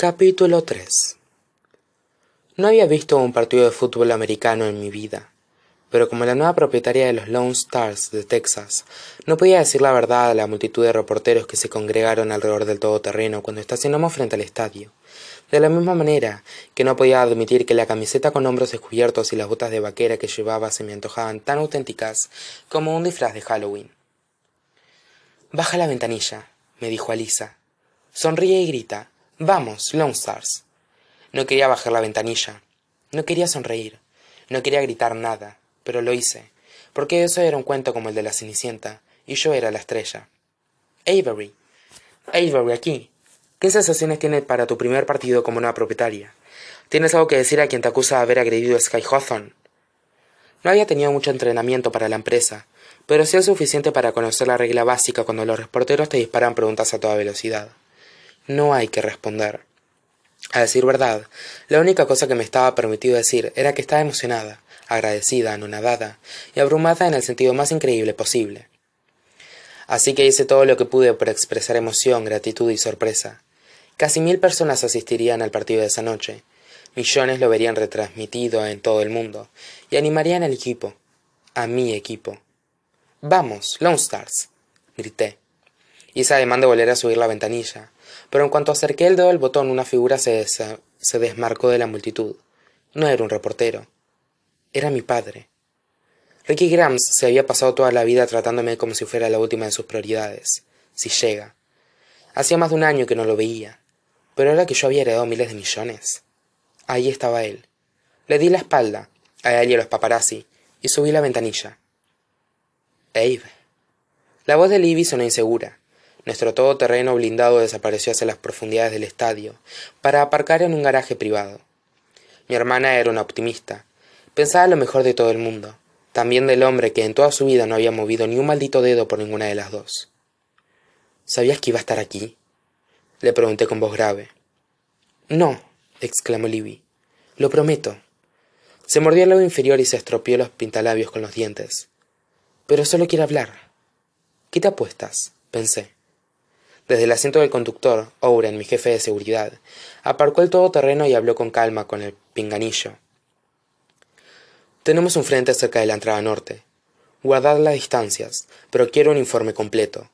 Capítulo 3 No había visto un partido de fútbol americano en mi vida, pero como la nueva propietaria de los Lone Stars de Texas, no podía decir la verdad a la multitud de reporteros que se congregaron alrededor del todoterreno cuando estacionamos frente al estadio, de la misma manera que no podía admitir que la camiseta con hombros descubiertos y las botas de vaquera que llevaba se me antojaban tan auténticas como un disfraz de Halloween. Baja la ventanilla, me dijo Alisa. Sonríe y grita. Vamos, Lone Stars. No quería bajar la ventanilla. No quería sonreír. No quería gritar nada. Pero lo hice. Porque eso era un cuento como el de la Cenicienta. Y yo era la estrella. Avery. Avery, aquí. ¿Qué sensaciones tienes para tu primer partido como nueva propietaria? ¿Tienes algo que decir a quien te acusa de haber agredido a Sky Hawthorne? No había tenido mucho entrenamiento para la empresa, pero sí el suficiente para conocer la regla básica cuando los reporteros te disparan preguntas a toda velocidad no hay que responder. A decir verdad, la única cosa que me estaba permitido decir era que estaba emocionada, agradecida, anonadada y abrumada en el sentido más increíble posible. Así que hice todo lo que pude para expresar emoción, gratitud y sorpresa. Casi mil personas asistirían al partido de esa noche. Millones lo verían retransmitido en todo el mundo y animarían al equipo, a mi equipo. Vamos, Lone Stars, grité. Hice ademán de volver a subir la ventanilla, pero en cuanto acerqué el dedo al botón una figura se, desmarcó de la multitud. No era un reportero. Era mi padre. Ricky Grams se había pasado toda la vida tratándome como si fuera la última de sus prioridades. Si llega. Hacía más de un año que no lo veía. Pero ahora que yo había heredado miles de millones. Ahí estaba él. Le di la espalda, a él y a los paparazzi, y subí la ventanilla. Abe. La voz de Libby sonó insegura. Nuestro todoterreno blindado desapareció hacia las profundidades del estadio, para aparcar en un garaje privado. Mi hermana era una optimista. Pensaba lo mejor de todo el mundo, también del hombre que en toda su vida no había movido ni un maldito dedo por ninguna de las dos. ¿Sabías que iba a estar aquí? Le pregunté con voz grave. No, exclamó Libby. Lo prometo. Se mordió el lado inferior y se estropeó los pintalabios con los dientes. Pero solo quiere hablar. ¿Qué te apuestas? pensé. Desde el asiento del conductor, Owen, mi jefe de seguridad, aparcó el todoterreno y habló con calma con el pinganillo. Tenemos un frente cerca de la entrada norte. Guardad las distancias, pero quiero un informe completo.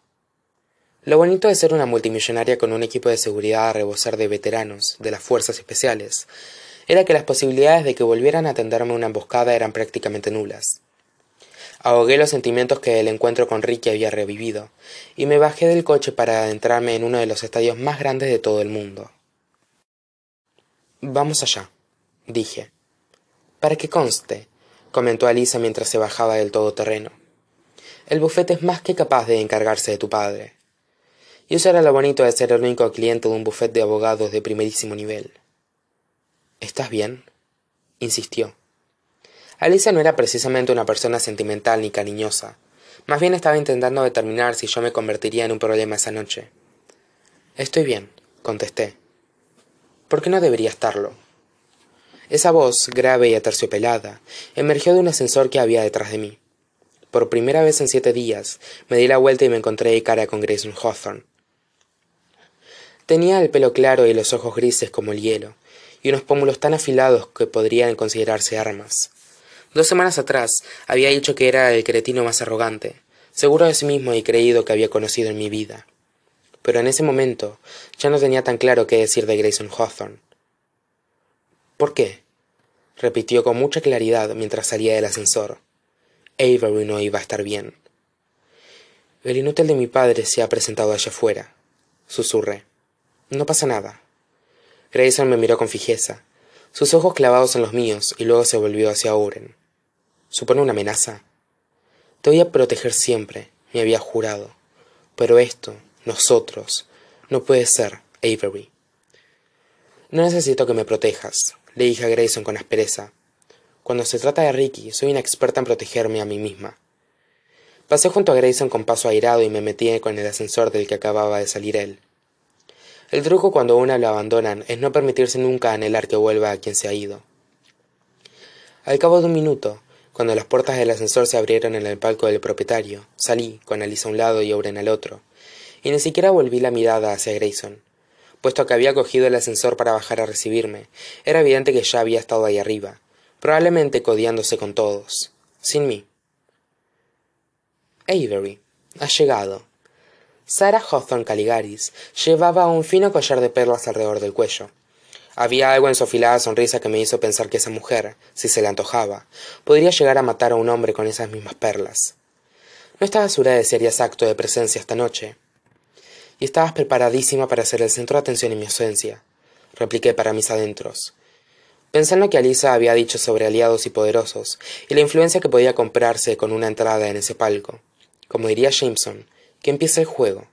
Lo bonito de ser una multimillonaria con un equipo de seguridad a rebosar de veteranos de las fuerzas especiales era que las posibilidades de que volvieran a tenderme una emboscada eran prácticamente nulas. Ahogué los sentimientos que el encuentro con Ricky había revivido, y me bajé del coche para adentrarme en uno de los estadios más grandes de todo el mundo. Vamos allá, dije. Para que conste, comentó Alisa mientras se bajaba del todoterreno. El bufete es más que capaz de encargarse de tu padre. Y eso era lo bonito de ser el único cliente de un bufete de abogados de primerísimo nivel. ¿Estás bien? insistió. Alicia no era precisamente una persona sentimental ni cariñosa. Más bien estaba intentando determinar si yo me convertiría en un problema esa noche. Estoy bien, contesté. ¿Por qué no debería estarlo? Esa voz, grave y aterciopelada, emergió de un ascensor que había detrás de mí. Por primera vez en siete días, me di la vuelta y me encontré de cara con Grayson Hawthorne. Tenía el pelo claro y los ojos grises como el hielo, y unos pómulos tan afilados que podrían considerarse armas. Dos semanas atrás había dicho que era el cretino más arrogante, seguro de sí mismo y creído que había conocido en mi vida. Pero en ese momento ya no tenía tan claro qué decir de Grayson Hawthorne. ¿Por qué? repitió con mucha claridad mientras salía del ascensor. Avery no iba a estar bien. El inútil de mi padre se ha presentado allá afuera, susurré. No pasa nada. Grayson me miró con fijeza, sus ojos clavados en los míos, y luego se volvió hacia Oren supone una amenaza. Te voy a proteger siempre, me había jurado. Pero esto, nosotros, no puede ser, Avery. No necesito que me protejas, le dije a Grayson con aspereza. Cuando se trata de Ricky, soy una experta en protegerme a mí misma. Pasé junto a Grayson con paso airado y me metí con el ascensor del que acababa de salir él. El truco cuando una lo abandonan es no permitirse nunca anhelar que vuelva a quien se ha ido. Al cabo de un minuto, cuando las puertas del ascensor se abrieron en el palco del propietario, salí, con Alice a un lado y Oren al otro, y ni siquiera volví la mirada hacia Grayson. puesto que había cogido el ascensor para bajar a recibirme. Era evidente que ya había estado ahí arriba, probablemente codiándose con todos, sin mí. Avery, ha llegado. Sarah Hawthorne Caligaris llevaba un fino collar de perlas alrededor del cuello. Había algo en su afilada sonrisa que me hizo pensar que esa mujer, si se le antojaba, podría llegar a matar a un hombre con esas mismas perlas. No estabas segura de si harías acto de presencia esta noche. Y estabas preparadísima para ser el centro de atención en mi ausencia, repliqué para mis adentros. Pensé en lo que Alisa había dicho sobre aliados y poderosos, y la influencia que podía comprarse con una entrada en ese palco. Como diría Jameson, que empiece el juego.